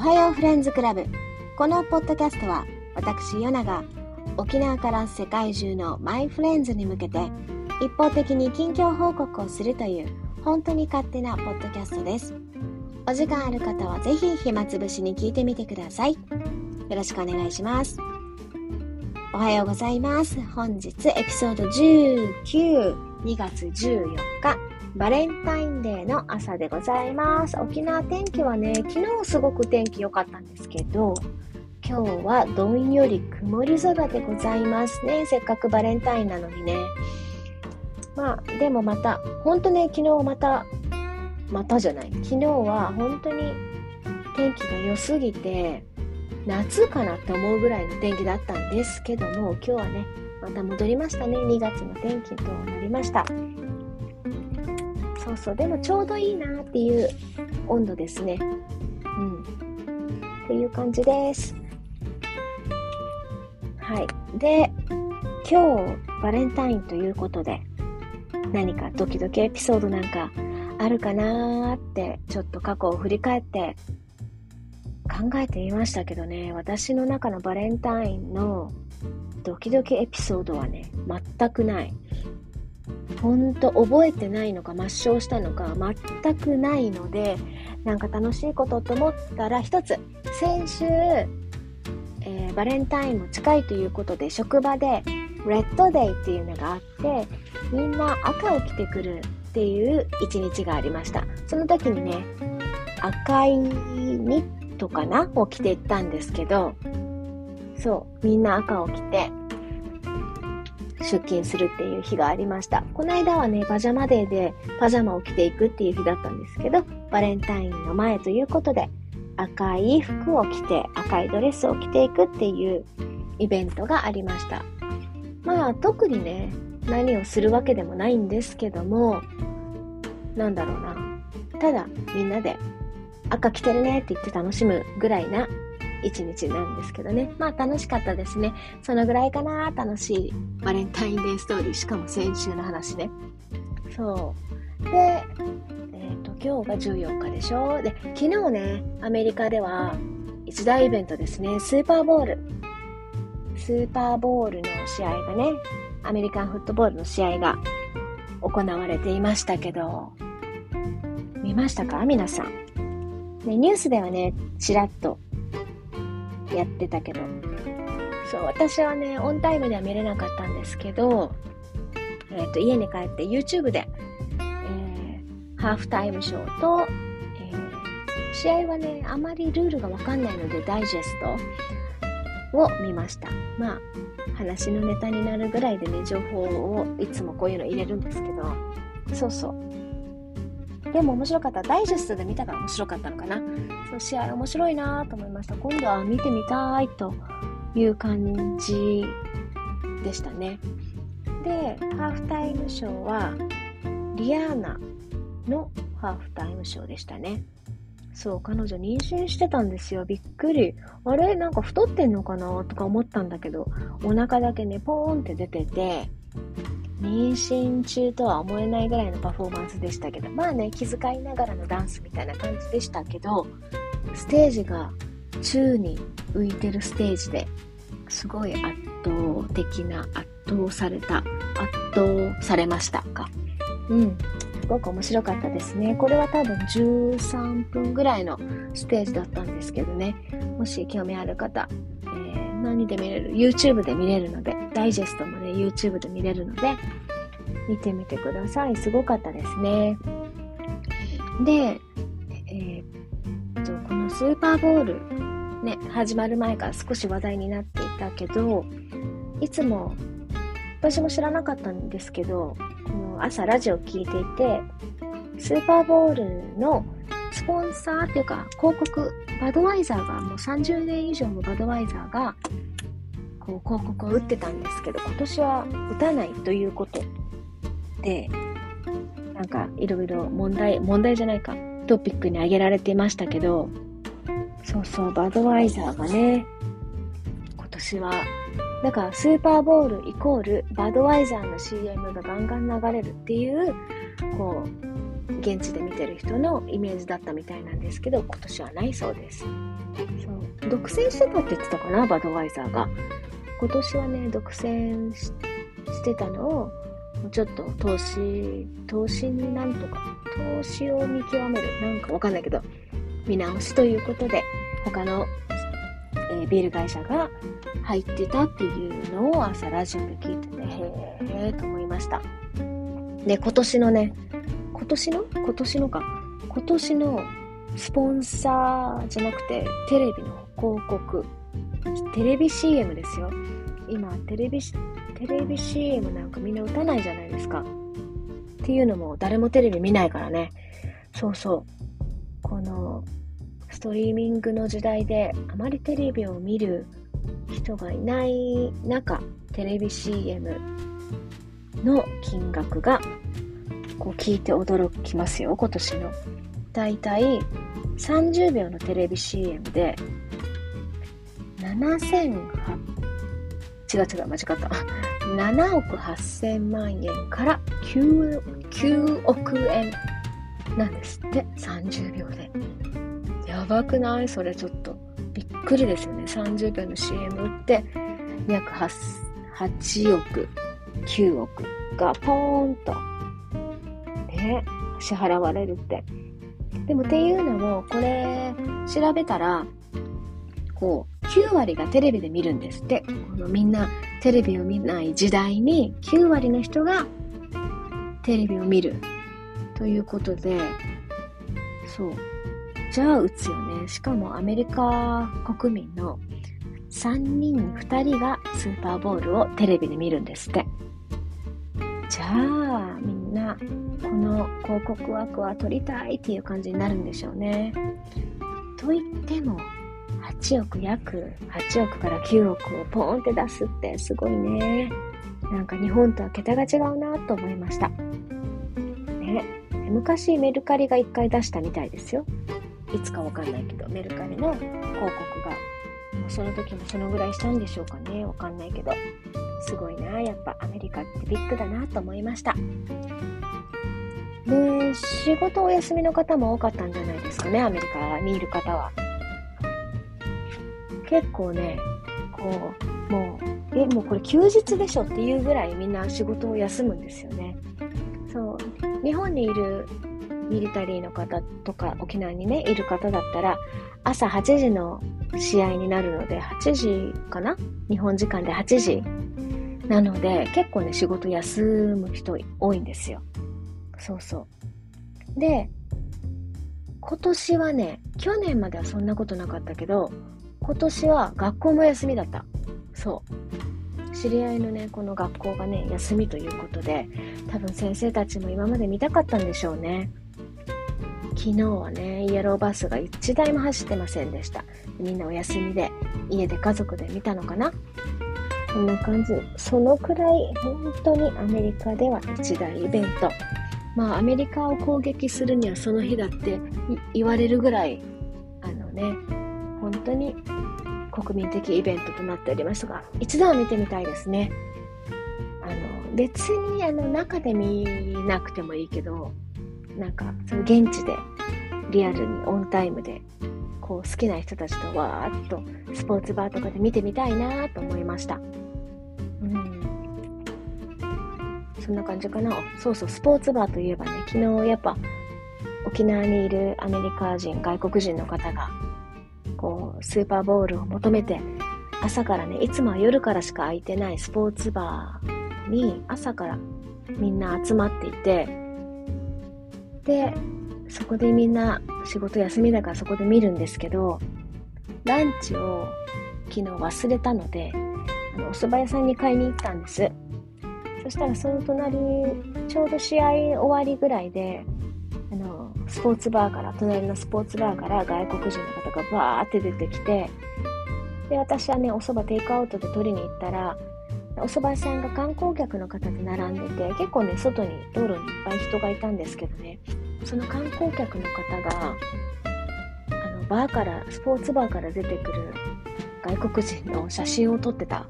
はようフレンズクラブ。このポッドキャストは私ヨナが沖縄から世界中のマイフレンズに向けて一方的に近況報告をするという本当に勝手なポッドキャストです。お時間ある方はぜひ暇つぶしに聞いてみてください。よろしくお願いします。おはようございます。本日エピソード19、2月14日、バレンタインデーの朝でございます。沖縄天気はね、昨日すごく天気良かったんですけど、今日はどんより曇り空でございますね。せっかくバレンタインなのにね。まあ、でもまた、ほんとね、昨日また、またじゃない。昨日は本当に天気が良すぎて、夏かなって思うぐらいの天気だったんですけども、今日はね、また戻りましたね。2月の天気となりました。そうそう。でもちょうどいいなっていう温度ですね。うん。っていう感じです。はい。で、今日バレンタインということで、何かドキドキエピソードなんかあるかなーってちょっと過去を振り返って考えてみましたけどね、私の中のバレンタインのドキドキエピソードはね、全くない。ほんと覚えてないのか抹消したのか全くないのでなんか楽しいことと思ったら一つ先週、えー、バレンタインも近いということで職場でレッドデイっていうのがあってみんな赤を着てくるっていう一日がありました。その時にね赤いニットかな？を着ていったんですけどそうみんな赤を着て出勤するっていう日がありました。この間はね、パジャマデーでパジャマを着ていくっていう日だったんですけど、バレンタインの前ということで、赤い服を着て、赤いドレスを着ていくっていうイベントがありました。まあ、特にね、何をするわけでもないんですけども、なんだろうな。ただ、みんなで赤着てるねって言って楽しむぐらいな一日なんですけどね。まあ楽しかったですね。そのぐらいかな、楽しいバレンタインデーストーリー。しかも先週の話ね。そう。で、えっ、ー、と、今日が14日でしょで、昨日ね、アメリカでは一大イベントですね。スーパーボール。スーパーボールの試合がね、アメリカンフットボールの試合が行われていましたけど、見ましたか？皆さん。ね、ニュースではね、ちらっとやってたけど。そう、私はね、オンタイムでは見れなかったんですけど、えっ、ー、と、家に帰って YouTube で、えー、ハーフタイムショーと、えー、試合はね、あまりルールがわかんないので、ダイジェストを見ました。まあ、話のネタになるぐらいでね、情報をいつもこういうの入れるんですけど、そうそう。でも面白かった。ダイジェストで見たから面白かったのかな。そう、試合面白いなと思いました。今度は見てみたいという感じでしたね。で、ハーフタイムショーは、リアーナのハーフタイムショーでしたね。そう、彼女妊娠してたんですよ。びっくり。あれ？なんか太ってんのかな？とか思ったんだけど、お腹だけね、ポーンって出てて、妊娠中とは思えないぐらいのパフォーマンスでしたけど、まあね、気遣いながらのダンスみたいな感じでしたけど、ステージが宙に浮いてるステージですごい圧倒的な圧倒された、圧倒されましたか？うん。すごく面白かったですね。これは多分13分ぐらいのステージだったんですけどね。もし興味ある方、何で見れる ?YouTube で見れるので、ダイジェストもね、YouTube で見れるので、見てみてください。すごかったですね。で、えー、っと、このスーパーボール、ね、始まる前から少し話題になっていたけど、いつも、私も知らなかったんですけど、この朝ラジオ聞いていて、スーパーボールのスポンサーっていうか、広告、バドワイザーが、もう30年以上のバドワイザーが、こう広告を打ってたんですけど、今年は打たないということで、なんかいろいろ問題、問題じゃないか、トピックに挙げられていましたけど、そうそう、バドワイザーがね、今年は、だからスーパーボールイコールバドワイザーの CM がガンガン流れるっていう、こう、現地で見てる人のイメージだったみたいなんですけど、今年はないそうです。そう。独占してたって言ってたかな、バドワイザーが。今年はね、独占してたのを、ちょっと投資、投資になんとか、投資を見極める。なんかわかんないけど、見直しということで、他の、えー、ビール会社が入ってたっていうのを朝ラジオで聞いてて、へえと思いました。で、今年のね、今年の？今年のか。今年のスポンサーじゃなくて、テレビの広告。テレビ CM ですよ。今、テレビ、テレビ CM なんかみんな打たないじゃないですか。っていうのも、誰もテレビ見ないからね。そうそう。この、ストリーミングの時代で、あまりテレビを見る人がいない中、テレビ CM の金額がこう聞いて驚きますよ、今年の。だいたい30秒のテレビ CM で、7800、違う違う、間違った。7億8000万円から 9, 9億円なんですって、30秒で。やばくない？それちょっと。びっくりですよね。30秒の CM 売って、約 8, 8億、9億がポーンとね、支払われるって。でもっていうのも、これ、調べたら、こう、9割がテレビで見るんですって。このみんなテレビを見ない時代に9割の人がテレビを見るということで、そう。じゃあ打つよね。しかもアメリカ国民の3人に2人がスーパーボールをテレビで見るんですって。じゃあみんなこの広告枠は取りたいっていう感じになるんでしょうね。と言っても8億約8億から9億をポーンって出すってすごいね。なんか日本とは桁が違うなと思いました。ね、昔メルカリが1回出したみたいですよ。いつかわかんないけど、メルカリの広告が。その時もそのぐらいしたんでしょうかね。わかんないけど。すごいな。やっぱアメリカってビッグだなと思いました。で、仕事お休みの方も多かったんじゃないですかね、アメリカにいる方は。結構ね、こう、もう、え、もうこれ休日でしょっていうぐらいみんな仕事を休むんですよね。そう。日本にいるミリタリーの方とか沖縄にね、いる方だったら、朝8時の試合になるので、8時かな？日本時間で8時なので、結構ね、仕事休む人多いんですよ。そうそう。で、今年はね、去年まではそんなことなかったけど、今年は学校も休みだった。そう。知り合いのね、この学校がね、休みということで、多分先生たちも今まで見たかったんでしょうね。昨日はね、イエローバスが1台も走ってませんでした。みんなお休みで、家で家族で見たのかな？こんな感じ。そのくらい、本当にアメリカでは一大イベント。まあ、アメリカを攻撃するにはその日だって言われるぐらい、あのね、本当に国民的イベントとなっておりますが、一度は見てみたいですね。あの、別にあの中で見なくてもいいけど、なんか、その現地で、リアルにオンタイムで、こう好きな人たちとわーっとスポーツバーとかで見てみたいなと思いました。うんそんな感じかな。そうそう、スポーツバーといえばね、昨日やっぱ沖縄にいるアメリカ人、外国人の方が、こう、スーパーボールを求めて、朝からね、いつもは夜からしか空いてないスポーツバーに朝からみんな集まっていて、で、そこでみんな仕事休みだからそこで見るんですけど、ランチを昨日忘れたので、あのお蕎麦屋さんに買いに行ったんです。そしたらその隣、ちょうど試合終わりぐらいで、あの、スポーツバーから、隣のスポーツバーから外国人の方がバーって出てきて、で、私はね、お蕎麦テイクアウトで取りに行ったら、お蕎麦屋さんが観光客の方で並んでて、結構ね、外に、道路にいっぱい人がいたんですけどね、その観光客の方が、あの、バーから、スポーツバーから出てくる外国人の写真を撮ってた。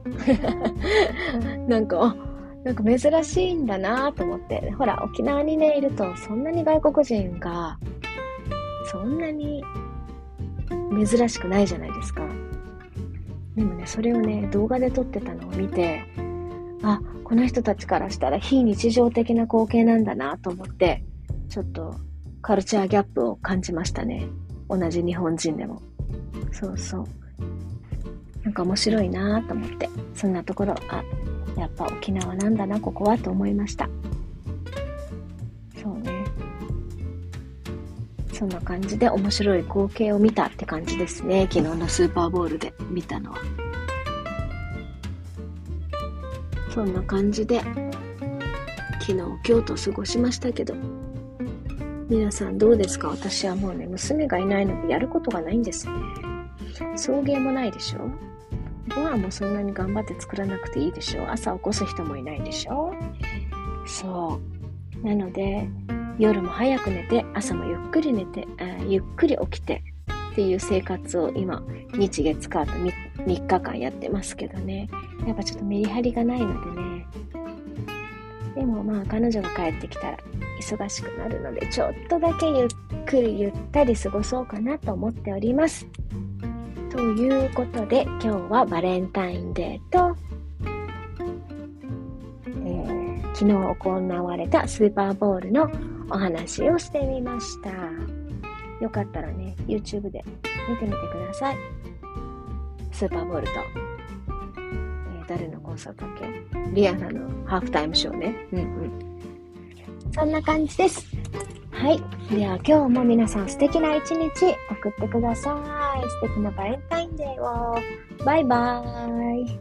なんか、なんか珍しいんだなと思って。ほら、沖縄にね、いると、そんなに外国人が、そんなに珍しくないじゃないですか。でもね、それをね、動画で撮ってたのを見て、あ、この人たちからしたら非日常的な光景なんだなと思って、ちょっとカルチャーギャップを感じましたね。同じ日本人でも。そうそう。なんか面白いなと思って、そんなところ、あ、やっぱ沖縄なんだな、ここはと思いました。そうね。そんな感じで面白い光景を見たって感じですね。昨日のスーパーボールで見たのは。そんな感じで、昨日、今日と過ごしましたけど、皆さんどうですか？私はもうね、娘がいないのでやることがないんですね。送迎もないでしょ？ご飯もそんなに頑張って作らなくていいでしょ？朝起こす人もいないでしょ？そう。なので、夜も早く寝て、朝もゆっくり寝て、ゆっくり起きてっていう生活を今、日月火と 3, 3日間やってますけどね。やっぱちょっとメリハリがないのでね。でもまあ彼女が帰ってきたら忙しくなるので、ちょっとだけゆっくりゆったり過ごそうかなと思っております。ということで、今日はバレンタインデーと、えー、昨日行われたスーパーボールのお話をしてみました。よかったらね、YouTube で見てみてください。スーパーボールと、えー、誰のコンサートだっけ？リアナのハーフタイムショーね。うんうん。そんな感じです。はい。では今日も皆さん素敵な一日送ってください。素敵なバレンタインデーを。バイバーイ。